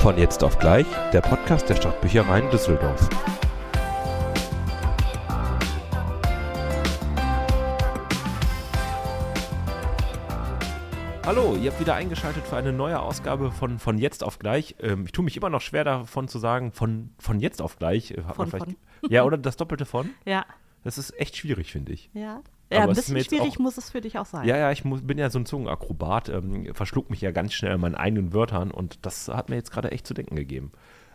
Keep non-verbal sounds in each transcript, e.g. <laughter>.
Von jetzt auf gleich, der Podcast der Stadtbüchereien Düsseldorf. Hallo, ihr habt wieder eingeschaltet für eine neue Ausgabe von Von jetzt auf gleich. Ähm, ich tue mich immer noch schwer davon zu sagen, von, von jetzt auf gleich. Äh, hat man Von, vielleicht- Ja, oder das Doppelte von. Ja, Das ist echt schwierig, finde ich. ja. Aber Ja, ein ist mir bisschen schwierig auch- muss es für dich auch sein. Ja, ja, ich muss, bin ja so ein Zungenakrobat, ähm, verschluck mich ja ganz schnell in meinen eigenen Wörtern und das hat mir jetzt gerade echt zu denken gegeben.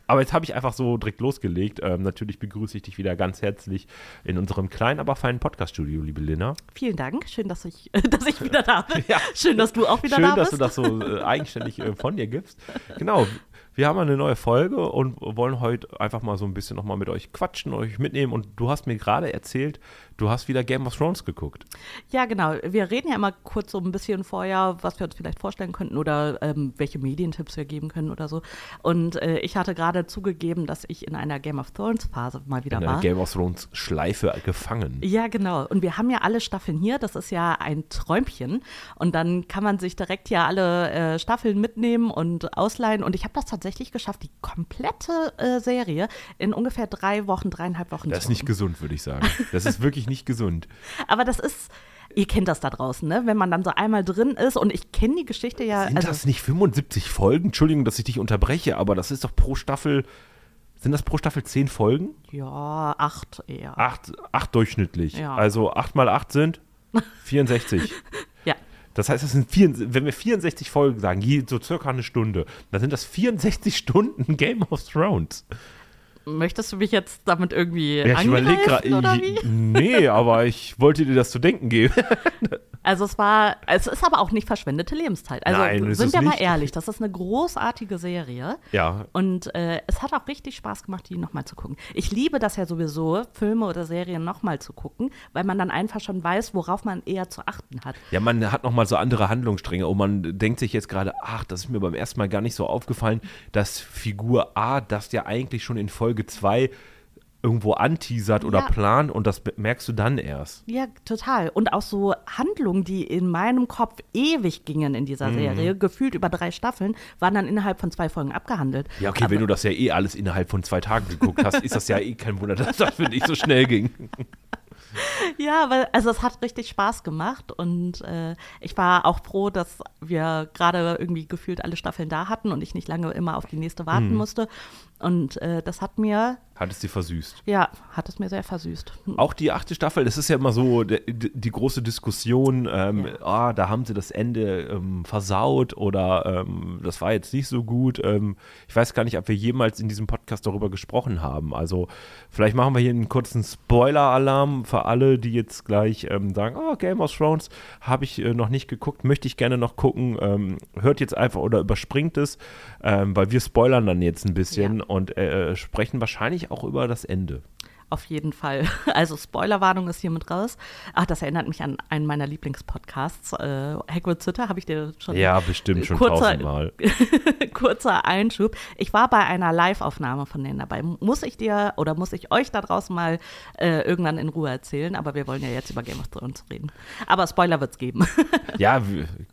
Aber jetzt habe ich einfach so direkt losgelegt. Ähm, natürlich begrüße ich dich wieder ganz herzlich in unserem kleinen, aber feinen Podcast-Studio, liebe Lina. Vielen Dank. Schön, dass ich, <laughs> dass ich wieder da bin. <laughs> Ja. Schön, dass du auch wieder Schön, da dass bist. du das so äh, eigenständig äh, von dir gibst. Genau. Wir haben eine neue Folge und wollen heute einfach mal so ein bisschen nochmal mit euch quatschen, euch mitnehmen. Und du hast mir gerade erzählt, du hast wieder Game of Thrones geguckt. Ja, genau. Wir reden ja immer kurz so ein bisschen vorher, was wir uns vielleicht vorstellen könnten oder ähm, welche Medientipps wir geben können oder so. Und äh, ich hatte gerade zugegeben, dass ich in einer Game of Thrones Phase mal wieder In einer war. Game of Thrones Schleife gefangen. Ja, genau. Und wir haben ja alle Staffeln hier. Das ist ja ein Träumchen. Und dann kann man sich direkt ja alle äh, Staffeln mitnehmen und ausleihen. Und ich habe das tatsächlich geschafft, die komplette äh, Serie in ungefähr drei Wochen, dreieinhalb Wochen Das ist nicht gesund, würde ich sagen. Das ist wirklich nicht gesund. <laughs> Aber das ist, ihr kennt das da draußen, ne? Wenn man dann so einmal drin ist und ich kenne die Geschichte ja. Sind also, das nicht 75 Folgen? Entschuldigung, dass ich dich unterbreche, aber das ist doch pro Staffel. Sind das pro Staffel 10 Folgen? Ja, acht eher. Acht, acht durchschnittlich. Ja. Also 8 mal 8 sind <laughs> 64. Das heißt, das sind vier, wenn wir 64 Folgen sagen, so circa eine Stunde, dann sind das 64 <laughs> Stunden Game of Thrones. Möchtest du mich jetzt damit irgendwie Ja, ich überlege angreifen, oder gerade. wie? Nee, aber ich wollte dir das zu denken geben. <laughs> Also es war, es ist aber auch nicht verschwendete Lebenszeit. Also Nein, sind wir mal ehrlich, das ist eine großartige Serie. Ja. Und äh, es hat auch richtig Spaß gemacht, die nochmal zu gucken. Ich liebe das ja sowieso, Filme oder Serien nochmal zu gucken, weil man dann einfach schon weiß, worauf man eher zu achten hat. Ja, man hat nochmal so andere Handlungsstränge und man denkt sich jetzt gerade, ach, das ist mir beim ersten Mal gar nicht so aufgefallen, dass Figur A das ja eigentlich schon in Folge 2 irgendwo anteasert oder Ja. plant und das merkst du dann erst. Ja, total. Und auch so Handlungen, die in meinem Kopf ewig gingen in dieser Mhm. Serie, gefühlt über drei Staffeln, waren dann innerhalb von zwei Folgen abgehandelt. Ja, okay, wenn du das ja eh alles innerhalb von zwei Tagen geguckt hast, ist das ja eh kein Wunder, dass das für dich so schnell ging. <laughs> Ja, weil, also es hat richtig Spaß gemacht und äh, ich war auch froh, dass wir gerade irgendwie gefühlt alle Staffeln da hatten und ich nicht lange immer auf die nächste warten Mhm. musste. Und äh, das hat mir, Hat es dir versüßt. ja, hat es mir sehr versüßt. Auch die achte Staffel, das ist ja immer so die, die große Diskussion, ähm, ah, da haben sie das Ende ähm, versaut oder ähm, das war jetzt nicht so gut. Ähm, ich weiß gar nicht, ob wir jemals in diesem Podcast darüber gesprochen haben. Also vielleicht machen wir hier einen kurzen Spoiler-Alarm für alle, die jetzt gleich ähm, sagen, oh, Game of Thrones habe ich äh, noch nicht geguckt, möchte ich gerne noch gucken. Ähm, hört jetzt einfach oder überspringt es, weil wir spoilern dann jetzt ein bisschen Ja. Und äh, sprechen wahrscheinlich auch über das Ende. Auf jeden Fall. <laughs> Also Spoilerwarnung ist hiermit raus. Ach, das erinnert mich an einen meiner Lieblingspodcasts. Äh, Hagrid's Hütte habe ich dir schon Ja, bestimmt schon kurzer, tausendmal. <laughs> kurzer Einschub. Ich war bei einer Live-Aufnahme von denen dabei. Muss ich dir oder muss ich euch da draußen mal äh, irgendwann in Ruhe erzählen? Aber wir wollen ja jetzt über Game of Thrones reden. Aber Spoiler wird's geben. <laughs> Ja,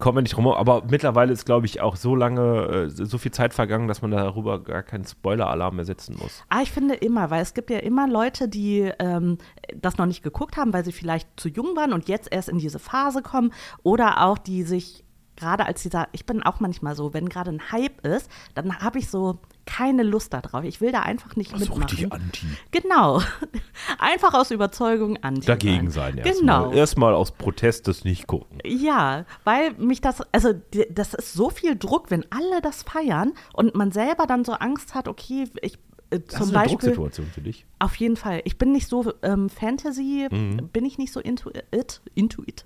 kommen wir nicht herum. Aber mittlerweile ist, glaube ich, auch so lange, äh, so viel Zeit vergangen, dass man darüber gar keinen Spoiler-Alarm mehr setzen muss. Ah, ich finde immer, weil es gibt ja immer Leute, die ähm, das noch nicht geguckt haben, weil sie vielleicht zu jung waren und jetzt erst in diese Phase kommen oder auch die sich gerade als dieser, ich bin auch manchmal so, wenn gerade ein Hype ist, dann habe ich so keine Lust darauf. Ich will da einfach nicht So mitmachen. richtig anti. Genau. <laughs> Einfach aus Überzeugung anti. Dagegen sein erstmal. Genau. Erstmal aus Protest das nicht gucken. Ja, weil mich das, also das ist so viel Druck, wenn alle das feiern und man selber dann so Angst hat, okay, ich äh, Das zum ist eine Beispiel. Drucksituation für dich. Auf jeden Fall. Ich bin nicht so ähm, Fantasy, Mhm. bin ich nicht so into it, into it.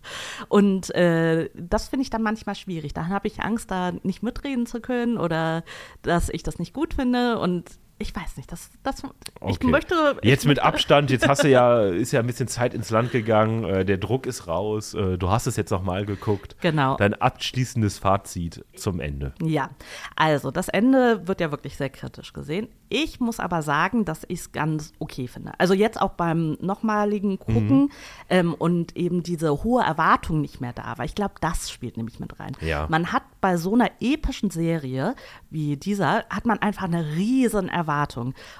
Und äh, das finde ich dann manchmal schwierig. Da habe ich Angst, da nicht mitreden zu können oder dass ich das nicht gut finde. Und ich weiß nicht, das, das Okay. ich möchte. Jetzt ich mit möchte, Abstand, jetzt hast du ja, <laughs> ist ja ein bisschen Zeit ins Land gegangen, äh, der Druck ist raus, äh, du hast es jetzt nochmal geguckt. Genau. Dein abschließendes Fazit zum Ende. Ja, also das Ende wird ja wirklich sehr kritisch gesehen. Ich muss aber sagen, dass ich es ganz okay finde. Also jetzt auch beim nochmaligen Gucken Mhm. ähm, und eben diese hohe Erwartung nicht mehr da war. Ich glaube, das spielt nämlich mit rein. Ja. Man hat bei so einer epischen Serie wie dieser, hat man einfach eine riesen Erwartung.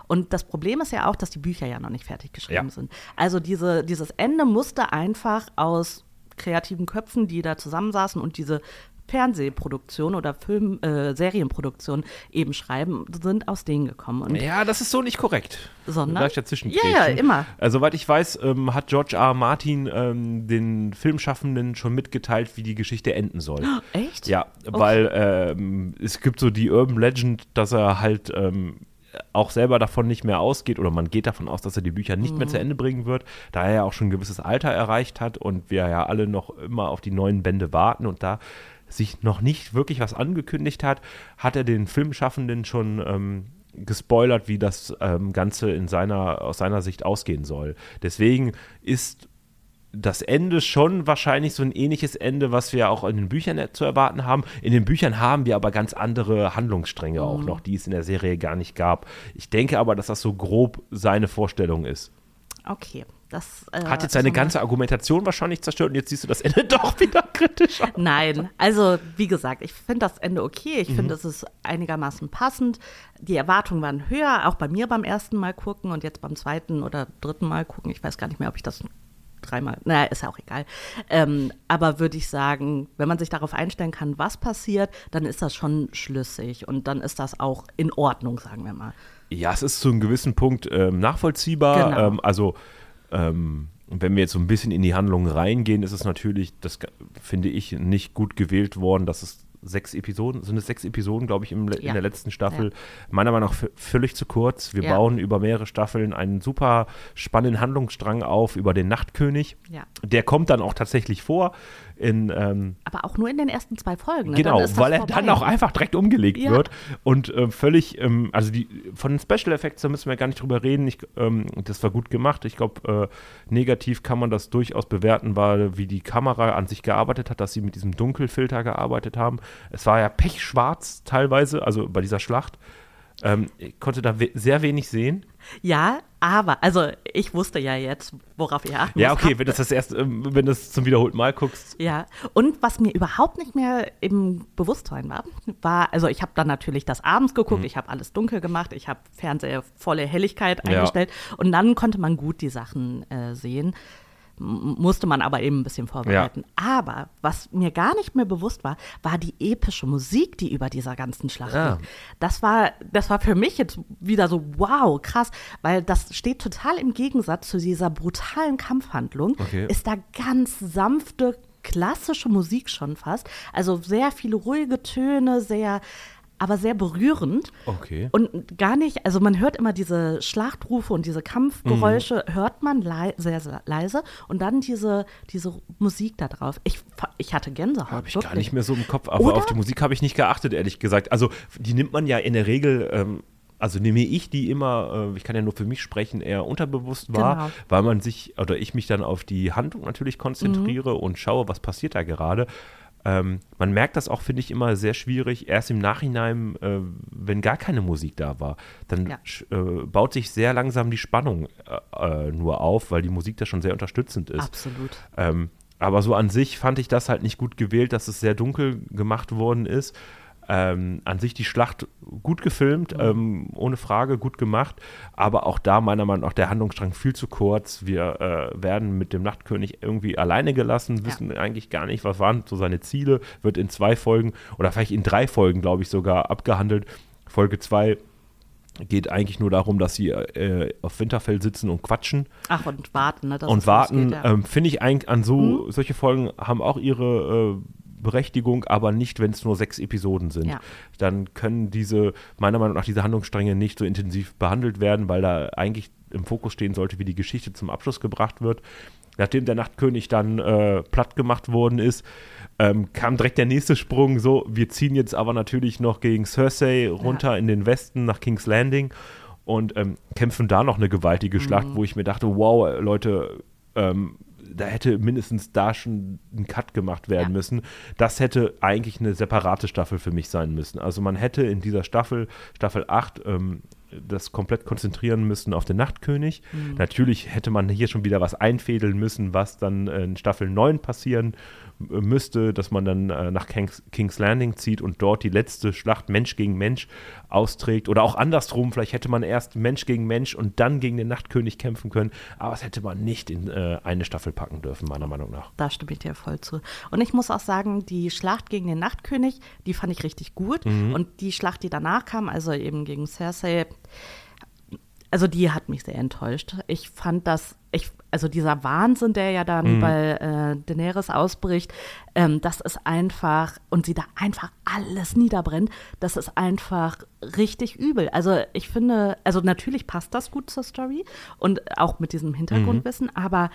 Und das Problem ist ja auch, dass die Bücher ja noch nicht fertig geschrieben Ja. sind. Also diese, dieses Ende musste einfach aus kreativen Köpfen, die da zusammensaßen und diese Fernsehproduktion oder Film, äh, Serienproduktion eben schreiben, sind aus denen gekommen. Und Ja, das ist so nicht korrekt. Sondern? Darf ich dazwischen Ja, ja, immer. Also, soweit ich weiß, ähm, hat George R. Martin ähm, den Filmschaffenden schon mitgeteilt, wie die Geschichte enden soll. <gasps> echt? Ja, weil ähm, es gibt so die Urban Legend, dass er halt ähm, auch selber davon nicht mehr ausgeht oder man geht davon aus, dass er die Bücher nicht mehr zu Ende bringen wird, da er ja auch schon ein gewisses Alter erreicht hat und wir ja alle noch immer auf die neuen Bände warten und da sich noch nicht wirklich was angekündigt hat, hat er den Filmschaffenden schon ähm, gespoilert, wie das ähm, Ganze in seiner, aus seiner Sicht ausgehen soll. Deswegen ist das Ende schon wahrscheinlich so ein ähnliches Ende, was wir auch in den Büchern zu erwarten haben. In den Büchern haben wir aber ganz andere Handlungsstränge auch noch, die es in der Serie gar nicht gab. Ich denke aber, dass das so grob seine Vorstellung ist. Okay. Das, äh, Hat jetzt seine so eine- ganze Argumentation wahrscheinlich zerstört und jetzt siehst du das Ende <laughs> doch wieder kritisch an. Nein, also wie gesagt, ich finde das Ende okay. Mhm. Ich finde, es ist einigermaßen passend. Die Erwartungen waren höher, auch bei mir beim ersten Mal gucken und jetzt beim zweiten oder dritten Mal gucken. Ich weiß gar nicht mehr, ob ich das dreimal, naja, ist ja auch egal. Ähm, aber würde ich sagen, wenn man sich darauf einstellen kann, was passiert, dann ist das schon schlüssig und dann ist das auch in Ordnung, sagen wir mal. Ja, es ist zu einem gewissen Punkt ähm, nachvollziehbar. Genau. Ähm, also, ähm, wenn wir jetzt so ein bisschen in die Handlung reingehen, ist es natürlich, das finde ich, nicht gut gewählt worden, dass es sechs Episoden, sind es sechs Episoden, glaube ich, im, Ja. in der letzten Staffel. Meiner Meinung nach völlig zu kurz. Wir Ja. bauen über mehrere Staffeln einen super spannenden Handlungsstrang auf über den Nachtkönig. Ja. Der kommt dann auch tatsächlich vor in ähm, Aber auch nur in den ersten zwei Folgen. Ne? Genau, weil er vorbei. dann auch einfach direkt umgelegt Ja. wird und äh, völlig, ähm, also die von den Special Effects, da müssen wir gar nicht drüber reden. Ich, ähm, das war gut gemacht. Ich glaube, äh, negativ kann man das durchaus bewerten, weil wie die Kamera an sich gearbeitet hat, dass sie mit diesem Dunkelfilter gearbeitet haben. Es war ja pechschwarz teilweise, also bei dieser Schlacht. Ähm, ich konnte da we sehr wenig sehen. Ja, aber, also ich wusste ja jetzt, worauf ihr achten Ja, okay, wenn du das erst, ähm, wenn du das zum wiederholten Mal guckst. Ja, und was mir überhaupt nicht mehr im Bewusstsein war, war, also ich habe dann natürlich das abends geguckt, ich habe alles dunkel gemacht, ich habe Fernseher volle Helligkeit Mhm. Ja. eingestellt und dann konnte man gut die Sachen äh, sehen. Musste man aber eben ein bisschen vorbereiten. Aber was mir gar nicht mehr bewusst war, war die epische Musik, die über dieser ganzen Schlacht Ah. liegt. Das war, das war für mich jetzt wieder so, wow, krass, weil das steht total im Gegensatz zu dieser brutalen Kampfhandlung. Okay. Ist da ganz sanfte, klassische Musik schon fast. Also sehr viele ruhige Töne, sehr, aber sehr berührend. Okay. Und gar nicht, also man hört immer diese Schlachtrufe und diese Kampfgeräusche, hört man lei sehr, sehr leise und dann diese, diese Musik da drauf. Ich, ich hatte Gänsehaut. Habe ich wirklich. gar nicht mehr so im Kopf, aber Oder? auf die Musik habe ich nicht geachtet, ehrlich gesagt. Also die nimmt man ja in der Regel, ähm, also nehme ich die immer, äh, ich kann ja nur für mich sprechen, eher unterbewusst wahr, Genau. weil man sich, oder ich mich dann auf die Handlung natürlich konzentriere Mhm. und schaue, was passiert da gerade. Ähm, man merkt das auch, finde ich, immer sehr schwierig, erst im Nachhinein, äh, wenn gar keine Musik da war. Dann Ja. äh, baut sich sehr langsam die Spannung äh, äh, nur auf, weil die Musik da schon sehr unterstützend ist. Absolut. Ähm, aber so an sich fand ich das halt nicht gut gewählt, dass es sehr dunkel gemacht worden ist. Ähm, an sich die Schlacht gut gefilmt, ähm, ohne Frage, gut gemacht. Aber auch da meiner Meinung nach der Handlungsstrang viel zu kurz. Wir äh, werden mit dem Nachtkönig irgendwie alleine gelassen, wissen eigentlich gar nicht, was waren so seine Ziele. Wird in zwei Folgen oder vielleicht in drei Folgen, glaube ich, sogar abgehandelt. Folge zwei geht eigentlich nur darum, dass sie äh, auf Winterfell sitzen und quatschen Ach, und warten, ne? und warten, ja. ähm, finde ich eigentlich an so, solche Folgen haben auch ihre äh, Berechtigung, aber nicht, wenn es nur sechs Episoden sind. Ja. Dann können diese, meiner Meinung nach, diese Handlungsstränge nicht so intensiv behandelt werden, weil da eigentlich im Fokus stehen sollte, wie die Geschichte zum Abschluss gebracht wird. Nachdem der Nachtkönig dann äh, platt gemacht worden ist, ähm, kam direkt der nächste Sprung. So, wir ziehen jetzt aber natürlich noch gegen Cersei runter in den Westen nach King's Landing. und ähm, kämpfen da noch eine gewaltige Schlacht, Mhm. wo ich mir dachte, wow, Leute, ähm, da hätte mindestens da schon ein Cut gemacht werden Ja. müssen. Das hätte eigentlich eine separate Staffel für mich sein müssen. Also man hätte in dieser Staffel, Staffel 8, ähm, das komplett konzentrieren müssen auf den Nachtkönig. Mhm. Natürlich hätte man hier schon wieder was einfädeln müssen, was dann äh, in Staffel 9 passieren müsste, dass man dann äh, nach Kings, King's Landing zieht und dort die letzte Schlacht Mensch gegen Mensch austrägt. Oder auch andersrum, vielleicht hätte man erst Mensch gegen Mensch und dann gegen den Nachtkönig kämpfen können. Aber das hätte man nicht in äh, eine Staffel packen dürfen, meiner Meinung nach. Da stimme ich dir voll zu. Und ich muss auch sagen, die Schlacht gegen den Nachtkönig, die fand ich richtig gut. Mhm. Und die Schlacht, die danach kam, also eben gegen Cersei, also die hat mich sehr enttäuscht. Ich fand das, ich, also dieser Wahnsinn, der ja dann bei äh, Daenerys ausbricht, ähm, das ist einfach, und sie da einfach alles niederbrennt, das ist einfach richtig übel. Also ich finde, also natürlich passt das gut zur Story und auch mit diesem Hintergrundwissen, aber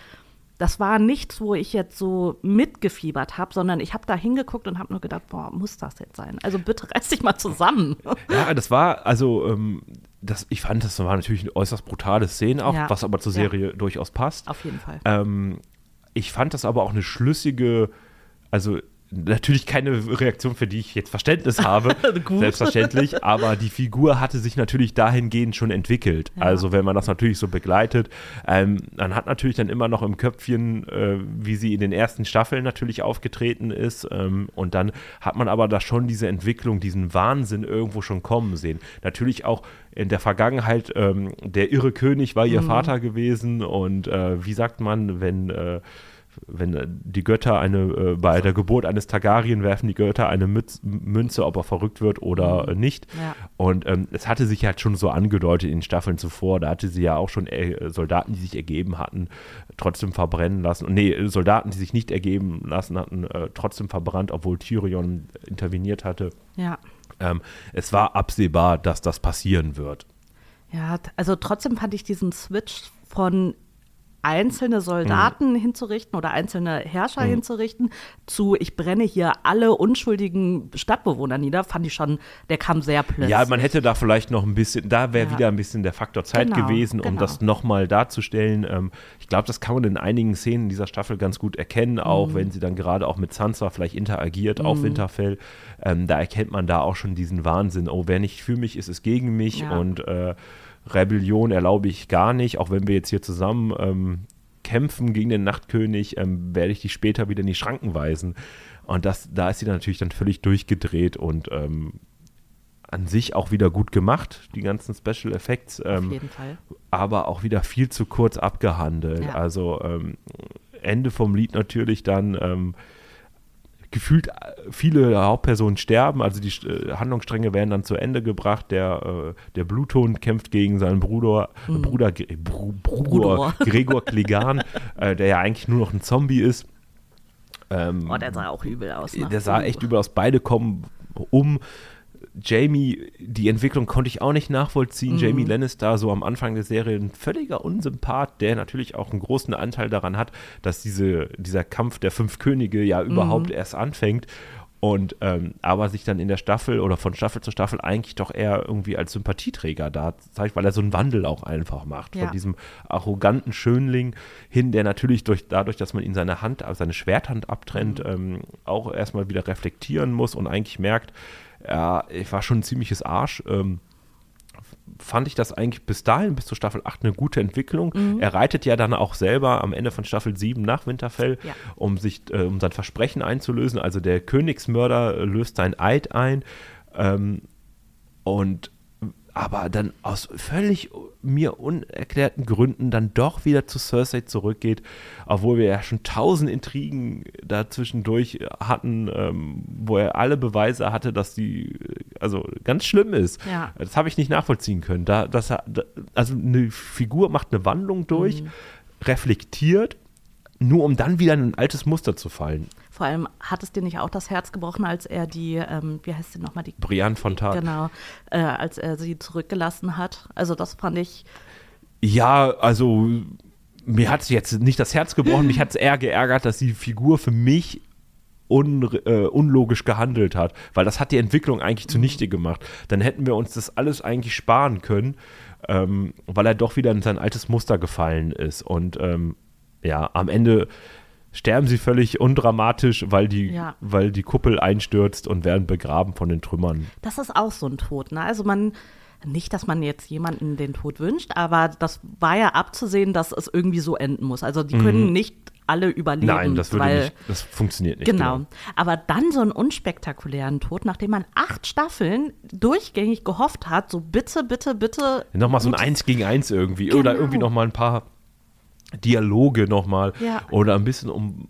das war nichts, wo ich jetzt so mitgefiebert habe, sondern ich habe da hingeguckt und habe nur gedacht, boah, muss das jetzt sein? Also bitte <laughs> reiß dich mal zusammen. Ja, das war, also, ähm, das, ich fand, das war natürlich eine äußerst brutale Szene auch, Ja. was aber zur Ja. Serie durchaus passt. Auf jeden Fall. Ähm, ich fand das aber auch eine schlüssige, also natürlich keine Reaktion, für die ich jetzt Verständnis <laughs> habe, selbstverständlich, aber die Figur hatte sich natürlich dahingehend schon entwickelt. Ja. Also wenn man das natürlich so begleitet, ähm, man hat natürlich dann immer noch im Köpfchen, äh, wie sie in den ersten Staffeln natürlich aufgetreten ist ähm, und dann hat man aber da schon diese Entwicklung, diesen Wahnsinn irgendwo schon kommen sehen. Natürlich auch in der Vergangenheit, ähm, der irre König war Mhm. ihr Vater gewesen und äh, wie sagt man, wenn äh, wenn äh, die Götter eine, äh, bei der Geburt eines Targaryen werfen die Götter eine Mütz, Münze, ob er verrückt wird oder äh, nicht. Ja. Und ähm, es hatte sich halt schon so angedeutet in den Staffeln zuvor. Da hatte sie ja auch schon äh, Soldaten, die sich ergeben hatten, trotzdem verbrennen lassen. Und nee, Soldaten, die sich nicht ergeben lassen hatten, äh, trotzdem verbrannt, obwohl Tyrion interveniert hatte. Ja. Ähm, es war absehbar, dass das passieren wird. Ja, also trotzdem fand ich diesen Switch von einzelne Soldaten hinzurichten oder einzelne Herrscher hinzurichten zu ich brenne hier alle unschuldigen Stadtbewohner nieder, fand ich schon, der kam sehr plötzlich. Ja, man hätte da vielleicht noch ein bisschen, da wäre Ja. wieder ein bisschen der Faktor Zeit Genau, gewesen, um genau. das nochmal darzustellen. Ähm, ich glaube, das kann man in einigen Szenen dieser Staffel ganz gut erkennen, auch Mhm. wenn sie dann gerade auch mit Sansa vielleicht interagiert auf Winterfell. Ähm, da erkennt man da auch schon diesen Wahnsinn. Oh, wer nicht für mich ist, ist gegen mich Ja. und äh, Rebellion erlaube ich gar nicht, auch wenn wir jetzt hier zusammen ähm, kämpfen gegen den Nachtkönig, ähm, werde ich dich später wieder in die Schranken weisen. Und das, da ist sie dann natürlich dann völlig durchgedreht und ähm, an sich auch wieder gut gemacht, die ganzen Special Effects, Auf ähm, jeden Fall. aber auch wieder viel zu kurz abgehandelt. Ja. Also ähm, Ende vom Lied natürlich dann ähm, gefühlt äh, viele Hauptpersonen sterben, also die äh, Handlungsstränge werden dann zu Ende gebracht. Der, äh, der Bluthund kämpft gegen seinen Bruder, äh, Bruder, Bru, Bruder. <laughs> Gregor Clegane, äh, der ja eigentlich nur noch ein Zombie ist. Ähm, Oh, der sah auch übel aus. Ne? der sah echt übel aus. Beide kommen um. Jamie, die Entwicklung konnte ich auch nicht nachvollziehen. Jamie Lannister, so am Anfang der Serie, ein völliger Unsympath, der natürlich auch einen großen Anteil daran hat, dass diese, dieser Kampf der fünf Könige ja überhaupt erst anfängt. Und ähm, aber sich dann in der Staffel oder von Staffel zu Staffel eigentlich doch eher irgendwie als Sympathieträger da zeigt, weil er so einen Wandel auch einfach macht. Ja. Von diesem arroganten Schönling hin, der natürlich durch, dadurch, dass man ihn seine Hand, also seine Schwerthand abtrennt, ähm, auch erstmal wieder reflektieren muss und eigentlich merkt, ja, ich war schon ein ziemliches Arsch. Ähm, fand ich das eigentlich bis dahin, bis zur Staffel 8, eine gute Entwicklung. Er reitet ja dann auch selber am Ende von Staffel 7 nach Winterfell, Ja. um sich, äh, um sein Versprechen einzulösen. Also der Königsmörder löst sein Eid ein. Ähm, und aber dann aus völlig mir unerklärten Gründen dann doch wieder zu Cersei zurückgeht, obwohl wir ja schon tausend Intrigen dazwischendurch hatten, ähm, wo er alle Beweise hatte, dass die äh, also ganz schlimm ist. Ja. Das habe ich nicht nachvollziehen können. Da, das, da, also eine Figur macht eine Wandlung durch, reflektiert, nur um dann wieder in ein altes Muster zu fallen. Vor allem hat es dir nicht auch das Herz gebrochen, als er die, ähm, wie heißt sie nochmal, die Brian von Tat. Genau, äh, als er sie zurückgelassen hat. Also das fand ich, Ja, also mir hat es jetzt nicht das Herz gebrochen, mich hat es eher geärgert, dass die Figur für mich un, äh, unlogisch gehandelt hat, weil das hat die Entwicklung eigentlich zunichte gemacht. Dann hätten wir uns das alles eigentlich sparen können. ähm, weil er doch wieder in sein altes Muster gefallen ist. Und ähm, ja, am Ende sterben sie völlig undramatisch, weil die, Ja. weil die Kuppel einstürzt und werden begraben von den Trümmern. Das ist auch so ein Tod, ne? Also man, nicht, dass man jetzt jemanden den Tod wünscht, aber das war ja abzusehen, dass es irgendwie so enden muss. Also die können nicht alle überleben. Mhm. Nein, das würde weil, nicht, das funktioniert nicht. Genau. Aber dann so einen unspektakulären Tod, nachdem man acht Staffeln durchgängig gehofft hat, so bitte, bitte, bitte. Nochmal so ein Eins gegen Eins irgendwie. Oder Genau. irgendwie nochmal ein paar Dialoge nochmal. Ja. Oder ein bisschen um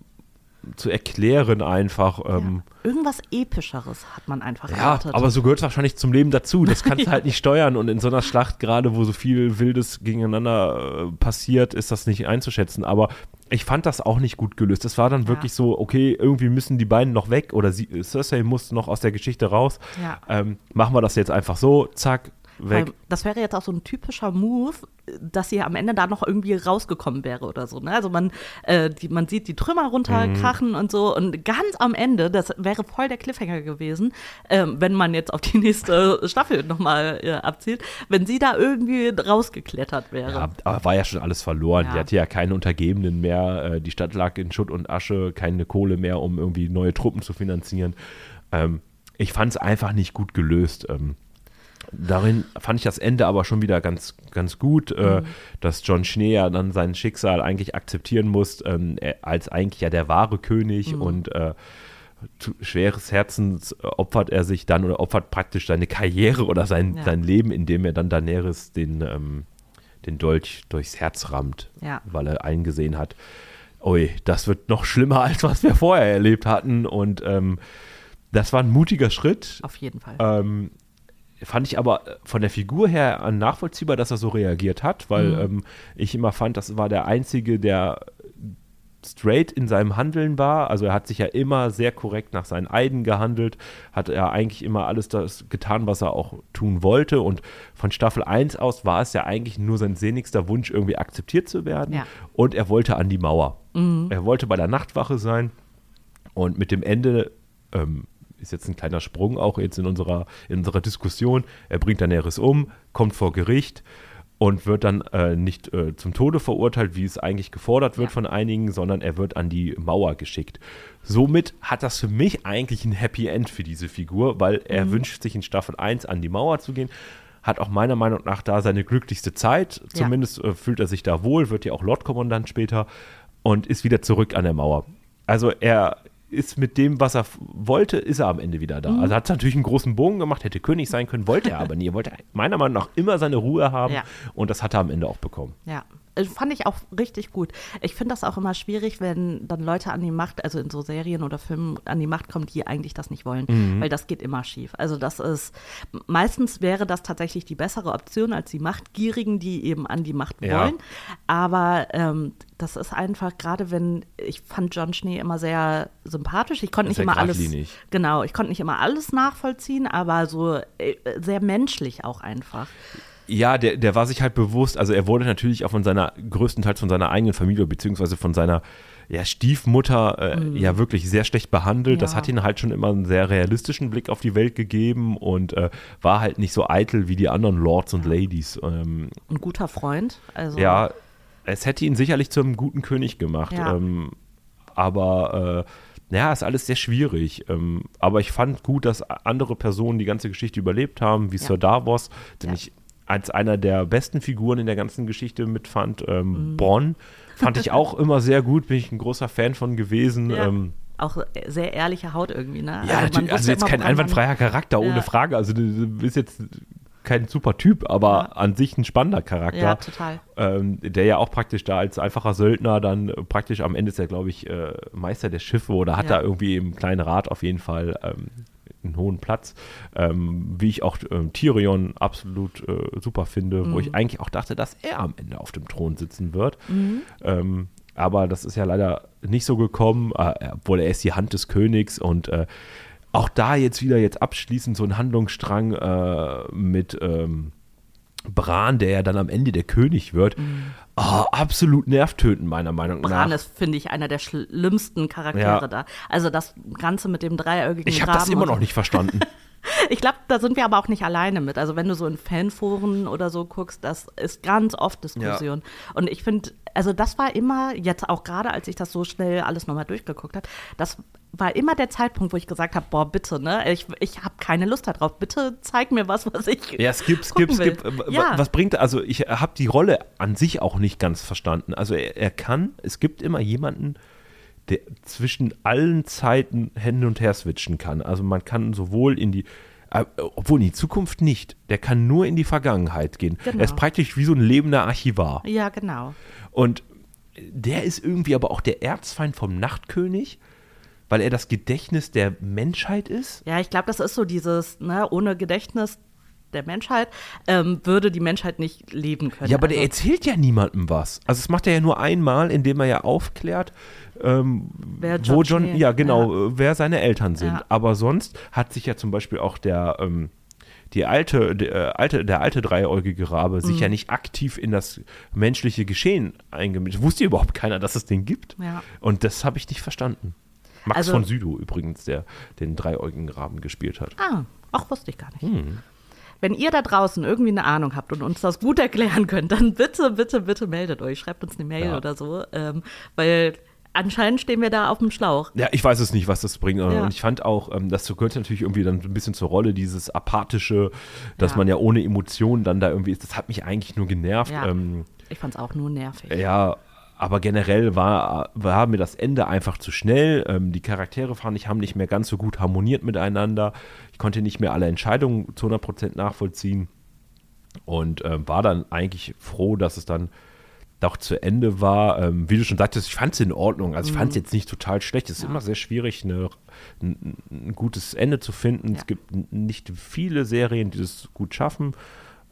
zu erklären einfach. Ähm, Irgendwas Epischeres hat man einfach ja, erwartet. aber so gehört es wahrscheinlich zum Leben dazu. Das <laughs> kannst du halt nicht steuern. Und in so einer Schlacht, gerade wo so viel Wildes gegeneinander äh, passiert, ist das nicht einzuschätzen. Aber ich fand das auch nicht gut gelöst. Das war dann wirklich so, okay, irgendwie müssen die beiden noch weg oder sie, Cersei muss noch aus der Geschichte raus. Ja. Ähm, machen wir das jetzt einfach so, zack, weg. Das wäre jetzt auch so ein typischer Move, dass sie am Ende da noch irgendwie rausgekommen wäre oder so. Ne? Also man, äh, die, man sieht die Trümmer runterkrachen Mhm. und so und ganz am Ende, das wäre voll der Cliffhanger gewesen, ähm, wenn man jetzt auf die nächste Staffel nochmal äh, abzielt, wenn sie da irgendwie rausgeklettert wäre. Ja, aber war ja schon alles verloren. Ja. Die hatte ja keine Untergebenen mehr. Äh, Die Stadt lag in Schutt und Asche, keine Kohle mehr, um irgendwie neue Truppen zu finanzieren. Ähm, ich fand es einfach nicht gut gelöst. Ähm, darin fand ich das Ende aber schon wieder ganz, ganz gut, äh, dass John Schnee ja dann sein Schicksal eigentlich akzeptieren muss, ähm, als eigentlich ja der wahre König und äh, schweres Herzens äh, opfert er sich dann oder opfert praktisch seine Karriere oder sein, Ja. sein Leben, indem er dann Daenerys den, ähm, den Dolch durchs Herz rammt, Ja. weil er eingesehen hat, ui, das wird noch schlimmer, <laughs> als was wir vorher erlebt hatten. Und ähm, das war ein mutiger Schritt. Auf jeden Fall. Ähm, fand ich aber von der Figur her nachvollziehbar, dass er so reagiert hat, weil ähm, ich immer fand, das war der Einzige, der straight in seinem Handeln war. Also er hat sich ja immer sehr korrekt nach seinen Eiden gehandelt, hat er eigentlich immer alles das getan, was er auch tun wollte. Und von Staffel 1 aus war es ja eigentlich nur sein sehnigster Wunsch, irgendwie akzeptiert zu werden. Ja. Und er wollte an die Mauer. Er wollte bei der Nachtwache sein. Und mit dem Ende ähm, ist jetzt ein kleiner Sprung auch jetzt in unserer, in unserer Diskussion. Er bringt Daenerys um, kommt vor Gericht und wird dann äh, nicht äh, zum Tode verurteilt, wie es eigentlich gefordert wird Ja. von einigen, sondern er wird an die Mauer geschickt. Somit hat das für mich eigentlich ein Happy End für diese Figur, weil er Mhm. wünscht sich in Staffel 1 an die Mauer zu gehen. Hat auch meiner Meinung nach da seine glücklichste Zeit. Ja. Zumindest äh, fühlt er sich da wohl, wird ja auch Lordkommandant später und ist wieder zurück an der Mauer. Also er ist mit dem, was er wollte, ist er am Ende wieder da. Mhm. Also hat natürlich einen großen Bogen gemacht, hätte König sein können, wollte er aber nie. Er wollte meiner Meinung nach immer seine Ruhe haben Ja. und das hat er am Ende auch bekommen. Ja, fand ich auch richtig gut. Ich finde das auch immer schwierig, wenn dann Leute an die Macht, also in so Serien oder Filmen an die Macht kommen, die eigentlich das nicht wollen, weil das geht immer schief. Also das ist, meistens wäre das tatsächlich die bessere Option als die Machtgierigen, die eben an die Macht Ja. wollen. Aber ähm, das ist einfach, gerade wenn, ich fand John Schnee immer sehr sympathisch. Ich konnte nicht immer alles, genau, ich konnte nicht immer alles nachvollziehen, aber so äh, sehr menschlich auch einfach. Ja, der, der war sich halt bewusst, also er wurde natürlich auch von seiner, größtenteils von seiner eigenen Familie, beziehungsweise von seiner ja, Stiefmutter äh, ja wirklich sehr schlecht behandelt. Das Mhm. Ja. hat ihn halt schon immer einen sehr realistischen Blick auf die Welt gegeben und äh, war halt nicht so eitel wie die anderen Lords und Ladies. Ähm, Ein guter Freund. Also, ja, es hätte ihn sicherlich zum guten König gemacht. Ja. Ähm, aber äh, ja, ist alles sehr schwierig. Ähm, aber ich fand gut, dass andere Personen die ganze Geschichte überlebt haben, wie Ja. Sir Davos, den ich als einer der besten Figuren in der ganzen Geschichte mitfand. Mhm. Ähm, Bronn fand ich auch <laughs> immer sehr gut, bin ich ein großer Fan von gewesen. Ja. Ähm, auch sehr ehrliche Haut irgendwie, ne? ja, man natürlich, also jetzt kein einwandfreier Charakter, ohne Ja. Frage. Also du bist jetzt kein super Typ, aber Ja. an sich ein spannender Charakter. ja, total. ähm, der ja auch praktisch da als einfacher Söldner dann praktisch am Ende ist er, glaube ich, äh, Meister der Schiffe oder hat Ja. da irgendwie im kleinen Rat auf jeden Fall ähm, einen hohen Platz. Ähm, wie ich auch ähm, Tyrion absolut äh, super finde, wo ich eigentlich auch dachte, dass er am Ende auf dem Thron sitzen wird. Ähm, aber das ist ja leider nicht so gekommen, äh, obwohl er ist die Hand des Königs und äh, auch da jetzt wieder jetzt abschließend so ein Handlungsstrang äh, mit ähm, Bran, der ja dann am Ende der König wird. Ah, absolut nervtötend, meiner Meinung Bran nach. ist, finde ich, einer der schlimmsten Charaktere Ja. da. Also das Ganze mit dem dreieugigen Ich habe das immer noch nicht verstanden. <laughs> ich glaube, da sind wir aber auch nicht alleine mit. Also wenn du so in Fanforen oder so guckst, das ist ganz oft Diskussion. Ja. Und ich finde, also das war immer, jetzt auch gerade, als ich das so schnell alles nochmal durchgeguckt habe, das war immer der Zeitpunkt, wo ich gesagt habe, boah, bitte, ne, ich, ich habe keine Lust darauf. Bitte zeig mir was, was ich Ja, skip, skip, skip. Ja. Was bringt, also ich habe die Rolle an sich auch nicht ganz verstanden. Also er, er kann, es gibt immer jemanden, der zwischen allen Zeiten hin und her switchen kann. Also man kann sowohl in die, obwohl in die Zukunft nicht, der kann nur in die Vergangenheit gehen. Genau. Er ist praktisch wie so ein lebender Archivar. Ja, genau. Und der ist irgendwie aber auch der Erzfeind vom Nachtkönig weil er das Gedächtnis der Menschheit ist? Ja, ich glaube, das ist so dieses, ne, ohne Gedächtnis der Menschheit ähm, würde die Menschheit nicht leben können. Ja, aber also, der erzählt ja niemandem was. Also es macht er ja nur einmal, indem er ja aufklärt, ähm, wer John wo John, ja genau, ja. wer seine Eltern sind. Ja. Aber sonst hat sich ja zum Beispiel auch der ähm, die alte, der äh, alte, der alte dreieugige Rabe mhm. sich ja nicht aktiv in das menschliche Geschehen eingemischt. Wusste überhaupt keiner, dass es den gibt. Ja. Und das habe ich nicht verstanden. Max also, von Südow übrigens, der den dreieugigen Raben gespielt hat. Ah, auch wusste ich gar nicht. Hm. Wenn ihr da draußen irgendwie eine Ahnung habt und uns das gut erklären könnt, dann bitte, bitte, bitte meldet euch. Schreibt uns eine Mail ja. oder so. Ähm, weil anscheinend stehen wir da auf dem Schlauch. Ja, ich weiß es nicht, was das bringt. Ja. Und ich fand auch, ähm, das gehört natürlich irgendwie dann ein bisschen zur Rolle, dieses apathische, dass ja. man ja ohne Emotionen dann da irgendwie ist. Das hat mich eigentlich nur genervt. Ja. Ähm, ich fand es auch nur nervig. Ja, aber generell war, war mir das Ende einfach zu schnell. Ähm, die Charaktere fand ich haben nicht mehr ganz so gut harmoniert miteinander. Ich konnte nicht mehr alle Entscheidungen zu 100% nachvollziehen und ähm, war dann eigentlich froh, dass es dann doch zu Ende war. Ähm, wie du schon sagtest, ich fand es in Ordnung. Also ich fand es mhm. jetzt nicht total schlecht. Es ist ja. immer sehr schwierig, eine, ein, ein, gutes Ende zu finden. Ja. Es gibt nicht viele Serien, die das gut schaffen.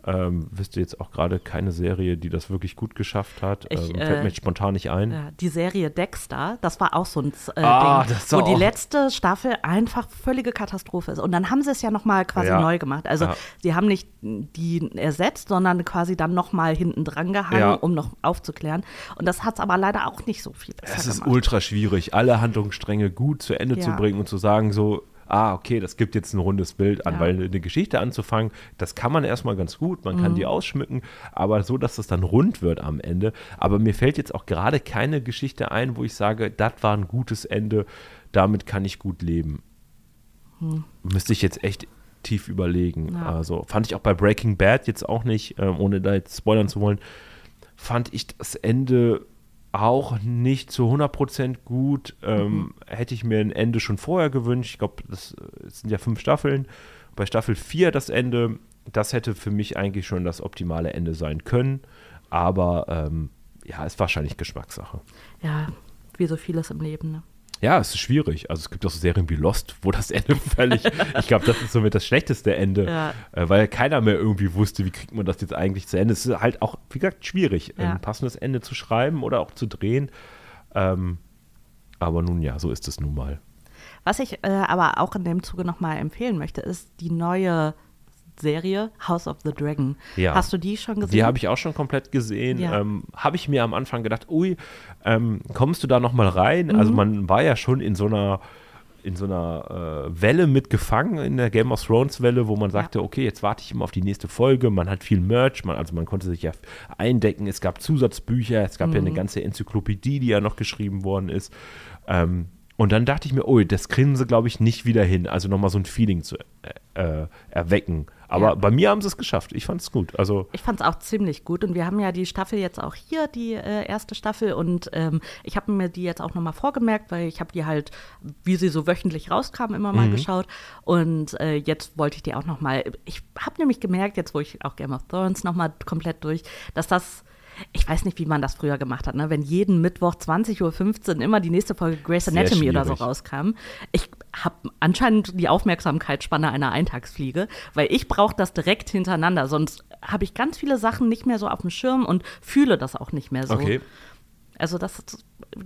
Ähm, wüsste jetzt auch gerade keine Serie, die das wirklich gut geschafft hat. Ich, ähm, fällt äh, mir spontan nicht ein. Ja, die Serie Dexter, das war auch so ein äh, ah, Ding, wo die letzte Staffel einfach völlige Katastrophe ist. Und dann haben sie es ja nochmal quasi ja. neu gemacht. Also ja. sie haben nicht die ersetzt, sondern quasi dann nochmal hinten dran gehangen, um noch aufzuklären. Und das hat es aber leider auch nicht so viel besser Es ist gemacht. ultra schwierig, alle Handlungsstränge gut zu Ende zu bringen und zu sagen, so, ah, okay, das gibt jetzt ein rundes Bild an, ja. weil eine Geschichte anzufangen, das kann man erstmal ganz gut, man kann mhm. die ausschmücken, aber so, dass es dann rund wird am Ende. Aber mir fällt jetzt auch gerade keine Geschichte ein, wo ich sage, das war ein gutes Ende, damit kann ich gut leben. Hm. Müsste ich jetzt echt tief überlegen. Ja. Also fand ich auch bei Breaking Bad jetzt auch nicht, äh, ohne da jetzt spoilern zu wollen, fand ich das Ende auch nicht zu 100% gut. Ähm, mhm. Hätte ich mir ein Ende schon vorher gewünscht. Ich glaube, das, das, sind ja fünf Staffeln. Bei Staffel 4 das Ende, das hätte für mich eigentlich schon das optimale Ende sein können. Aber ähm, ja, ist wahrscheinlich Geschmackssache. Ja, wie so vieles im Leben. Ne? Ja, es ist schwierig. Also es gibt auch so Serien wie Lost, wo das <laughs> Ende völlig, ich glaube, das ist somit das schlechteste Ende, ja. äh, weil keiner mehr irgendwie wusste, wie kriegt man das jetzt eigentlich zu Ende. Es ist halt auch, wie gesagt, schwierig, ja. ein passendes Ende zu schreiben oder auch zu drehen. Ähm, aber nun ja, so ist es nun mal. Was ich äh, aber auch in dem Zuge nochmal empfehlen möchte, ist die neue Serie House of the Dragon. Ja. Hast du die schon gesehen? Die habe ich auch schon komplett gesehen. Ja. Ähm, habe ich mir am Anfang gedacht, ui, ähm, kommst du da noch mal rein? Mhm. Also man war ja schon in so einer in so einer äh, Welle mitgefangen, in der Game of Thrones Welle, wo man sagte, ja. okay, jetzt warte ich immer auf die nächste Folge. Man hat viel Merch, man, also man konnte sich ja eindecken. Es gab Zusatzbücher, es gab mhm. ja eine mhm. ganze Enzyklopädie, die ja noch geschrieben worden ist. Ähm, und dann dachte ich mir, oh, das kriegen sie, glaube ich, nicht wieder hin. Also nochmal so ein Feeling zu äh, erwecken. Aber ja. bei mir haben sie es geschafft. Ich fand es gut. Also ich fand es auch ziemlich gut. Und wir haben ja die Staffel jetzt auch hier, die äh, erste Staffel. Und ähm, ich habe mir die jetzt auch nochmal vorgemerkt, weil ich habe die halt, wie sie so wöchentlich rauskam, immer mal mhm. geschaut. Und äh, jetzt wollte ich die auch nochmal. Ich habe nämlich gemerkt, jetzt wo ich auch Game of Thrones nochmal komplett durch, dass das ich weiß nicht, wie man das früher gemacht hat, ne? wenn jeden Mittwoch 20.15 Uhr immer die nächste Folge Grey's Anatomy oder so rauskam. Ich habe anscheinend die Aufmerksamkeitsspanne einer Eintagsfliege, weil ich brauche das direkt hintereinander, sonst habe ich ganz viele Sachen nicht mehr so auf dem Schirm und fühle das auch nicht mehr so. Okay. Also das,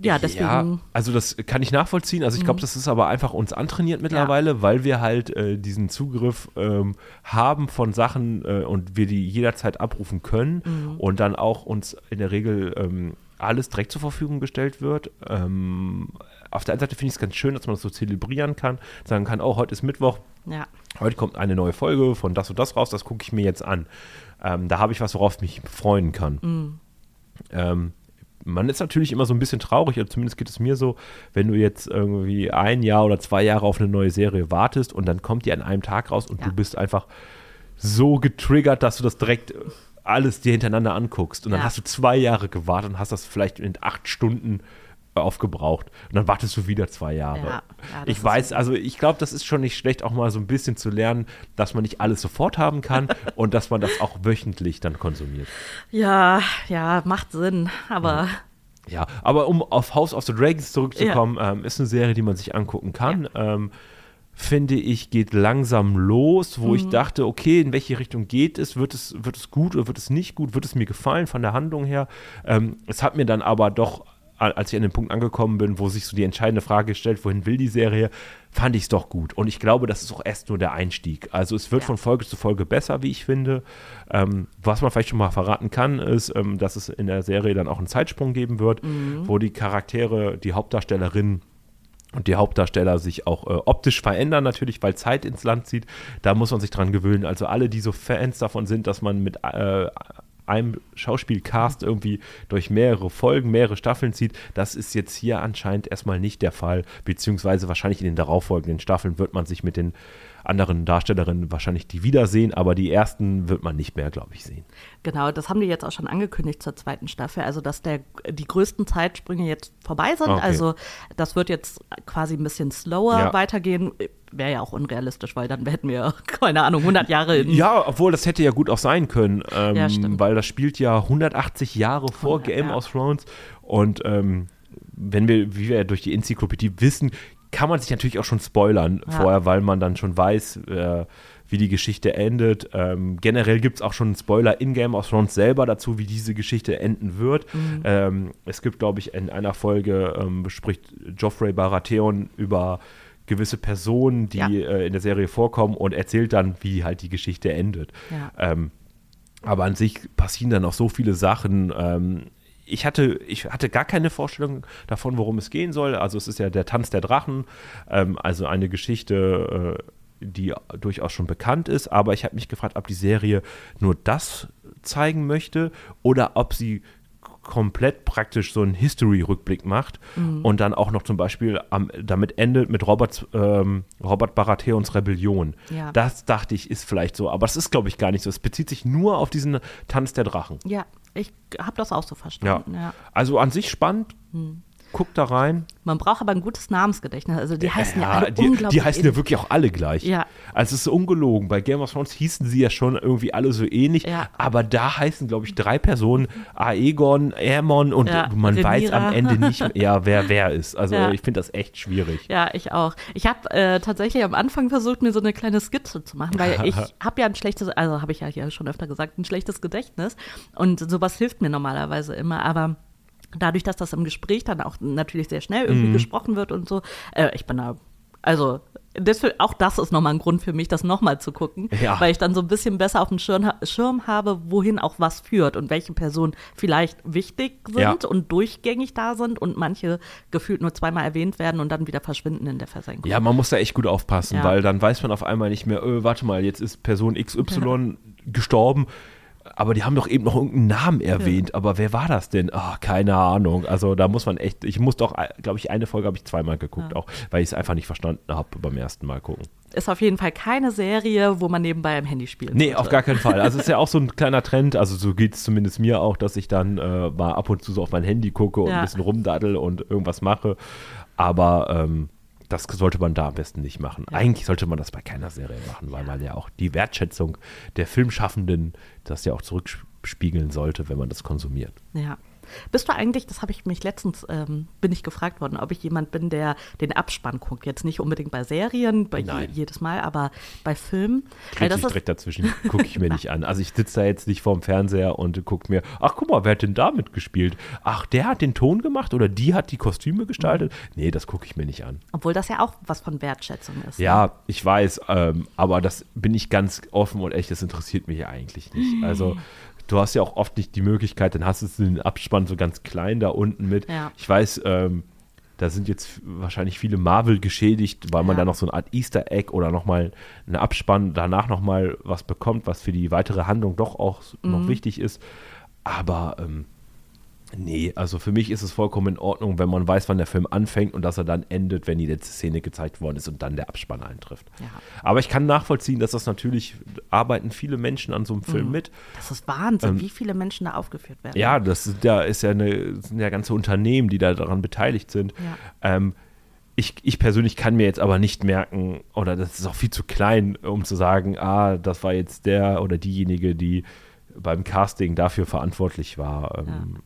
ja, deswegen. Ja, also das kann ich nachvollziehen. Also ich glaube, mhm. das ist aber einfach uns antrainiert mittlerweile, ja. weil wir halt äh, diesen Zugriff ähm, haben von Sachen äh, und wir die jederzeit abrufen können mhm. und dann auch uns in der Regel ähm, alles direkt zur Verfügung gestellt wird. Ähm, auf der einen Seite finde ich es ganz schön, dass man das so zelebrieren kann, sagen kann, oh, heute ist Mittwoch, Ja. heute kommt eine neue Folge von das und das raus, das gucke ich mir jetzt an. Ähm, da habe ich was, worauf ich mich freuen kann. Ähm, man ist natürlich immer so ein bisschen traurig, oder zumindest geht es mir so, wenn du jetzt irgendwie ein Jahr oder zwei Jahre auf eine neue Serie wartest und dann kommt die an einem Tag raus und Ja. du bist einfach so getriggert, dass du das direkt alles dir hintereinander anguckst. Und dann Ja. hast du zwei Jahre gewartet und hast das vielleicht in acht Stunden aufgebraucht. Und dann wartest du wieder zwei Jahre. Ja, ja, ich weiß, also ich glaube, das ist schon nicht schlecht, auch mal so ein bisschen zu lernen, dass man nicht alles sofort haben kann <laughs> und dass man das auch wöchentlich dann konsumiert. Ja, ja, macht Sinn. Aber Ja, aber um auf House of the Dragons zurückzukommen, ähm, ist eine Serie, die man sich angucken kann. Ähm, finde ich, geht langsam los, wo ich dachte, okay, in welche Richtung geht es? Wird es, wird es gut oder wird es nicht gut? Wird es mir gefallen von der Handlung her? Ähm, es hat mir dann aber doch, als ich an den Punkt angekommen bin, wo sich so die entscheidende Frage stellt, wohin will die Serie, fand ich es doch gut. Und ich glaube, das ist auch erst nur der Einstieg. Also es wird Ja. von Folge zu Folge besser, wie ich finde. Ähm, was man vielleicht schon mal verraten kann, ist, ähm, dass es in der Serie dann auch einen Zeitsprung geben wird, wo die Charaktere, die Hauptdarstellerinnen und die Hauptdarsteller sich auch äh, optisch verändern natürlich, weil Zeit ins Land zieht. Da muss man sich dran gewöhnen. Also alle, die so Fans davon sind, dass man mit äh, einem Schauspielcast irgendwie durch mehrere Folgen, mehrere Staffeln zieht, das ist jetzt hier anscheinend erstmal nicht der Fall. Beziehungsweise wahrscheinlich in den darauffolgenden Staffeln wird man sich mit den anderen Darstellerinnen wahrscheinlich die wiedersehen, aber die ersten wird man nicht mehr, glaube ich, sehen. genau, das haben die jetzt auch schon angekündigt zur zweiten Staffel. Also, dass der, die größten Zeitsprünge jetzt vorbei sind. Okay. Also, das wird jetzt quasi ein bisschen slower Ja. weitergehen. Wäre ja auch unrealistisch, weil dann hätten wir, <laughs> keine Ahnung, 100 Jahre in. Ja, obwohl das hätte ja gut auch sein können, ähm, Ja, weil das spielt ja 180 Jahre vor 100, Game ja. of Thrones und ähm, wenn wir, wie wir ja durch die Enzyklopädie wissen, kann man sich natürlich auch schon spoilern Ja. vorher, weil man dann schon weiß, äh, wie die Geschichte endet. Ähm, generell gibt es auch schon einen Spoiler in Game of Thrones selber dazu, wie diese Geschichte enden wird. Mhm. Ähm, es gibt, glaube ich, in einer Folge ähm, spricht Joffrey Baratheon über gewisse Personen, die Ja. äh, in der Serie vorkommen und erzählt dann, wie halt die Geschichte endet. Ja. Ähm, aber an sich passieren dann auch so viele Sachen. Ich hatte, ich hatte gar keine Vorstellung davon, worum es gehen soll. Also es ist ja der Tanz der Drachen, ähm, also eine Geschichte, äh, die durchaus schon bekannt ist. Aber ich habe mich gefragt, ob die Serie nur das zeigen möchte oder ob sie komplett praktisch so einen History-Rückblick macht und dann auch noch zum Beispiel am, damit endet mit Robert, ähm, Robert Baratheons Rebellion. Ja. Das dachte ich, ist vielleicht so, aber es ist, glaube ich, gar nicht so. Es bezieht sich nur auf diesen Tanz der Drachen. Ja, ich habe das auch so Ja. verstanden. Ja. Also an sich spannend. Guck da rein. Man braucht aber ein gutes Namensgedächtnis. Also die heißen ja, alle die, unglaublich die heißen ja wirklich auch alle gleich. Ja. Also es ist ungelogen. Bei Game of Thrones hießen sie ja schon irgendwie alle so ähnlich, Ja. aber da heißen, glaube ich, drei Personen Aegon, Aemon und Ja, man weiß Rhaenyra. am Ende nicht <laughs> mehr, ja, wer wer ist. Also Ja. ich finde das echt schwierig. Ja, ich auch. Ich habe äh, tatsächlich am Anfang versucht, mir so eine kleine Skizze zu machen, weil <laughs> ich habe ja ein schlechtes, also habe ich ja hier schon öfter gesagt, ein schlechtes Gedächtnis und sowas hilft mir normalerweise immer, aber dadurch, dass das im Gespräch dann auch natürlich sehr schnell Mhm. irgendwie gesprochen wird und so, äh, ich bin da, also das, auch das ist nochmal ein Grund für mich, das nochmal zu gucken, Ja. weil ich dann so ein bisschen besser auf dem Schirm, Schirm habe, wohin auch was führt und welche Personen vielleicht wichtig sind Ja. und durchgängig da sind und manche gefühlt nur zweimal erwähnt werden und dann wieder verschwinden in der Versenkung. Ja, man muss da echt gut aufpassen, Ja. weil dann weiß man auf einmal nicht mehr, äh, warte mal, jetzt ist Person XY gestorben, aber die haben doch eben noch irgendeinen Namen erwähnt, aber wer war das denn? Ah, keine Ahnung. Also da muss man echt, ich muss doch, glaube ich, eine Folge habe ich zweimal geguckt, auch weil ich es einfach nicht verstanden habe beim ersten Mal gucken. Ist auf jeden Fall keine Serie, wo man nebenbei am Handy spielt. Nee, auf gar keinen Fall. Also es ist ja auch so ein <laughs> kleiner Trend, also so geht es zumindest mir auch, dass ich dann äh, mal ab und zu so auf mein Handy gucke und Ja. ein bisschen rumdaddel und irgendwas mache. Aber ähm, das sollte man da am besten nicht machen. Eigentlich sollte man das bei keiner Serie machen, weil man ja auch die Wertschätzung der Filmschaffenden das ja auch zurückspiegeln sollte, wenn man das konsumiert. Ja. Bist du eigentlich, das habe ich mich letztens, ähm, bin ich gefragt worden, ob ich jemand bin, der den Abspann guckt. Jetzt nicht unbedingt bei Serien, bei je, jedes Mal, aber bei Filmen. Weil das ich direkt dazwischen, gucke ich mir <laughs> nicht an. Also ich sitze da jetzt nicht vorm Fernseher und gucke mir, ach guck mal, wer hat denn da mitgespielt? Ach, der hat den Ton gemacht oder die hat die Kostüme gestaltet? Nee, das gucke ich mir nicht an. obwohl das ja auch was von Wertschätzung ist. ne? Ja, ich weiß, ähm, aber das bin ich ganz offen und echt, das interessiert mich eigentlich nicht. Also du hast ja auch oft nicht die Möglichkeit, dann hast du den Abspann so ganz klein da unten mit. Ja. Ich weiß, ähm, da sind jetzt wahrscheinlich viele Marvel geschädigt, weil man Ja. da noch so eine Art Easter Egg oder nochmal einen Abspann danach nochmal was bekommt, was für die weitere Handlung doch auch Mhm. noch wichtig ist. Aber ähm, nee, also für mich ist es vollkommen in Ordnung, wenn man weiß, wann der Film anfängt und dass er dann endet, wenn die letzte Szene gezeigt worden ist und dann der Abspann eintrifft. Ja. Aber ich kann nachvollziehen, dass das natürlich arbeiten viele Menschen an so einem Mhm. Film mit. Das ist Wahnsinn, Ähm, wie viele Menschen da aufgeführt werden. Ja, das ist, da ist ja eine, sind ja ganze Unternehmen, die da daran beteiligt sind. Ja. Ähm, ich, ich persönlich kann mir jetzt aber nicht merken, oder das ist auch viel zu klein, um zu sagen, ah, das war jetzt der oder diejenige, die beim Casting dafür verantwortlich war. Ähm,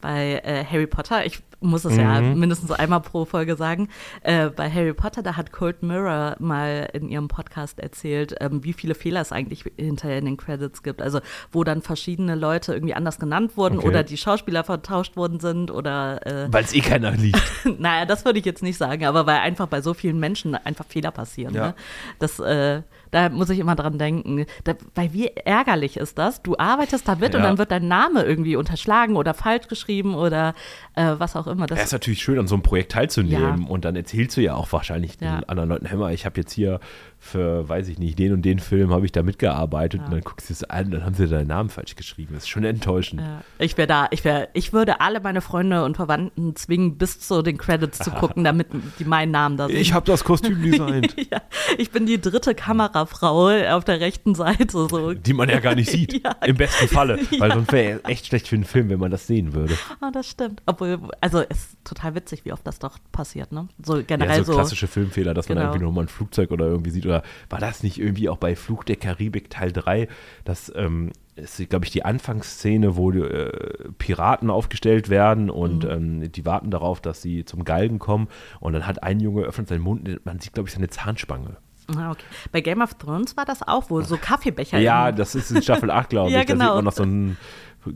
bei äh, Harry Potter, ich muss es ja Mhm. mindestens einmal pro Folge sagen, äh, bei Harry Potter, da hat Cold Mirror mal in ihrem Podcast erzählt, ähm, wie viele Fehler es eigentlich hinterher in den Credits gibt. Also wo dann verschiedene Leute irgendwie anders genannt wurden Okay. oder die Schauspieler vertauscht worden sind oder äh, Weil es eh keiner liest. <laughs> naja, das würde ich jetzt nicht sagen, aber weil einfach bei so vielen Menschen einfach Fehler passieren. Ja. Ne? Das, äh, da muss ich immer dran denken. Da, weil wie ärgerlich ist das? Du arbeitest da mit und Ja. dann wird dein Name irgendwie unterschlagen oder falsch geschrieben oder äh, was auch immer. Das, Es ist natürlich schön, an so einem Projekt teilzunehmen Ja. und dann erzählst du ja auch wahrscheinlich den Ja. anderen Leuten, hör mal, ich habe jetzt hier für, weiß ich nicht, den und den Film habe ich da mitgearbeitet und dann guckst du es an, dann haben sie deinen Namen falsch geschrieben. Das ist schon enttäuschend. Ja, ich wäre da, ich wäre, ich würde alle meine Freunde und Verwandten zwingen, bis zu den Credits zu gucken, <laughs> damit die meinen Namen da sehen. Ich habe das Kostüm designt, <laughs> ja, ich bin die dritte Kamerafrau auf der rechten Seite. So. die man ja gar nicht <laughs> sieht. Ja. Im besten Falle. Weil Ja. sonst wäre echt schlecht für den Film, wenn man das sehen würde. Ah, das stimmt. Obwohl, also es ist total witzig, wie oft das doch passiert, ne? So Ja, generell so so. klassische Filmfehler, dass man Genau. irgendwie nochmal ein Flugzeug oder irgendwie sieht. Oder war das nicht irgendwie auch bei Fluch der Karibik Teil 3, dass ähm, ist, glaube ich, die Anfangsszene, wo äh, Piraten aufgestellt werden und Mhm. ähm, die warten darauf, dass sie zum Galgen kommen. Und dann hat ein Junge öffnet seinen Mund, und man sieht, glaube ich, seine Zahnspange. Ah, okay. Bei Game of Thrones war das auch, wo so Kaffeebecher. Ja, das ist in Staffel 8, glaube <laughs> Ja, ich. Da sieht genau. man noch so einen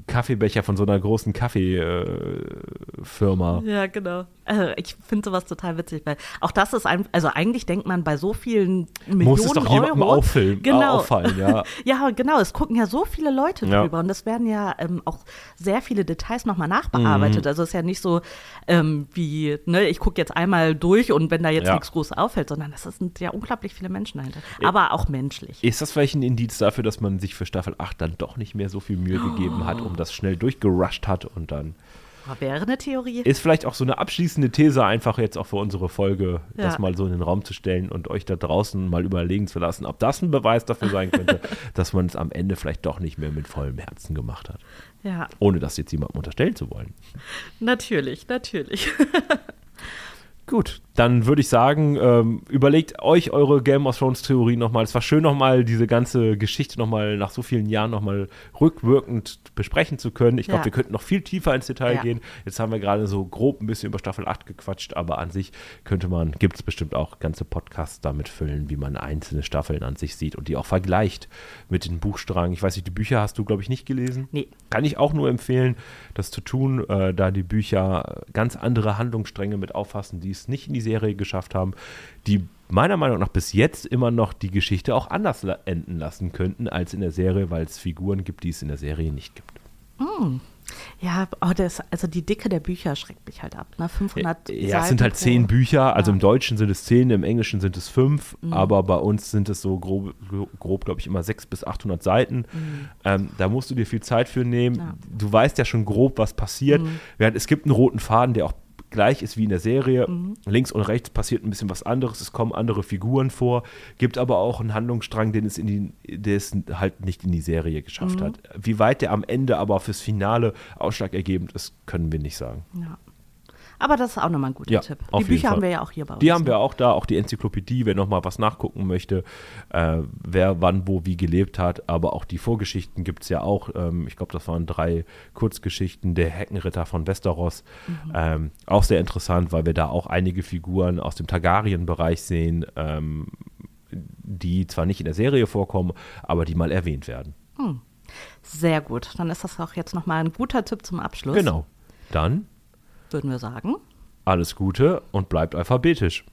Kaffeebecher von so einer großen Kaffeefirma. Ja, genau. Äh, ich finde sowas total witzig, weil auch das ist ein, also eigentlich denkt man bei so vielen Millionen Muss es doch jemandem Euro, auffallen, genau. auffallen, ja. <laughs> ja, genau. Es gucken ja so viele Leute Ja. drüber und es werden ja ähm, auch sehr viele Details nochmal Mhm. nachbearbeitet. Also es ist ja nicht so ähm, wie, ne, ich gucke jetzt einmal durch und wenn da jetzt Ja. nichts groß auffällt, sondern es sind ja unglaublich viele Menschen dahinter. Aber auch menschlich. Ist das vielleicht ein Indiz dafür, dass man sich für Staffel 8 dann doch nicht mehr so viel Mühe gegeben hat, um das schnell durchgerusht hat und dann Wäre eine Theorie. ist vielleicht auch so eine abschließende These einfach jetzt auch für unsere Folge, Ja. das mal so in den Raum zu stellen und euch da draußen mal überlegen zu lassen, ob das ein Beweis dafür sein könnte, <laughs> dass man es am Ende vielleicht doch nicht mehr mit vollem Herzen gemacht hat. Ja, Ohne das jetzt jemandem unterstellen zu wollen. natürlich, natürlich. Gut, dann würde ich sagen, ähm, überlegt euch eure Game of Thrones Theorie nochmal. Es war schön nochmal diese ganze Geschichte nochmal nach so vielen Jahren nochmal rückwirkend besprechen zu können. Ich glaube, Ja. wir könnten noch viel tiefer ins Detail Ja. gehen. Jetzt haben wir gerade so grob ein bisschen über Staffel 8 gequatscht, aber an sich könnte man, gibt es bestimmt auch ganze Podcasts damit füllen, wie man einzelne Staffeln an sich sieht und die auch vergleicht mit den Buchstrang. Ich weiß nicht, die Bücher hast du, glaube ich, nicht gelesen. Nee. Kann ich auch nur empfehlen, das zu tun, äh, da die Bücher ganz andere Handlungsstränge mit auffassen, die es nicht in die Serie geschafft haben, die meiner Meinung nach bis jetzt immer noch die Geschichte auch anders enden lassen könnten als in der Serie, weil es Figuren gibt, die es in der Serie nicht gibt. Ja, oh, das, also die Dicke der Bücher schreckt mich halt ab. Ne? 500 Ja, es sind Seiten halt zehn Bücher, also Ja. Mhm. im Deutschen sind es zehn, im Englischen sind es fünf, aber bei uns sind es so grob, grob glaube ich, immer sechs bis 800 Seiten. Ähm, da musst du dir viel Zeit für nehmen. Mhm. Ja. Mhm. Du weißt ja schon grob, was passiert. Während es gibt einen roten Faden, der auch gleich ist wie in der Serie. Mhm. Links und rechts passiert ein bisschen was anderes, es kommen andere Figuren vor, gibt aber auch einen Handlungsstrang, den es in die, der es halt nicht in die Serie geschafft Mhm. hat. Wie weit der am Ende aber fürs Finale ausschlaggebend ist, können wir nicht sagen. Ja. Aber das ist auch nochmal ein guter Ja, Tipp. Die Bücher Fall. haben wir ja auch hier bei uns. Die haben ne? wir auch da, auch die Enzyklopädie, wer nochmal was nachgucken möchte, äh, wer wann, wo, wie gelebt hat. Aber auch die Vorgeschichten gibt es ja auch. Ähm, ich glaube, das waren drei Kurzgeschichten. Der Heckenritter von Westeros. Mhm. Ähm, auch sehr interessant, weil wir da auch einige Figuren aus dem Targaryen-Bereich sehen, ähm, die zwar nicht in der Serie vorkommen, aber die mal erwähnt werden. Sehr gut. Dann ist das auch jetzt nochmal ein guter Tipp zum Abschluss. Genau. Dann Würden wir sagen. alles Gute und bleibt alphabetisch.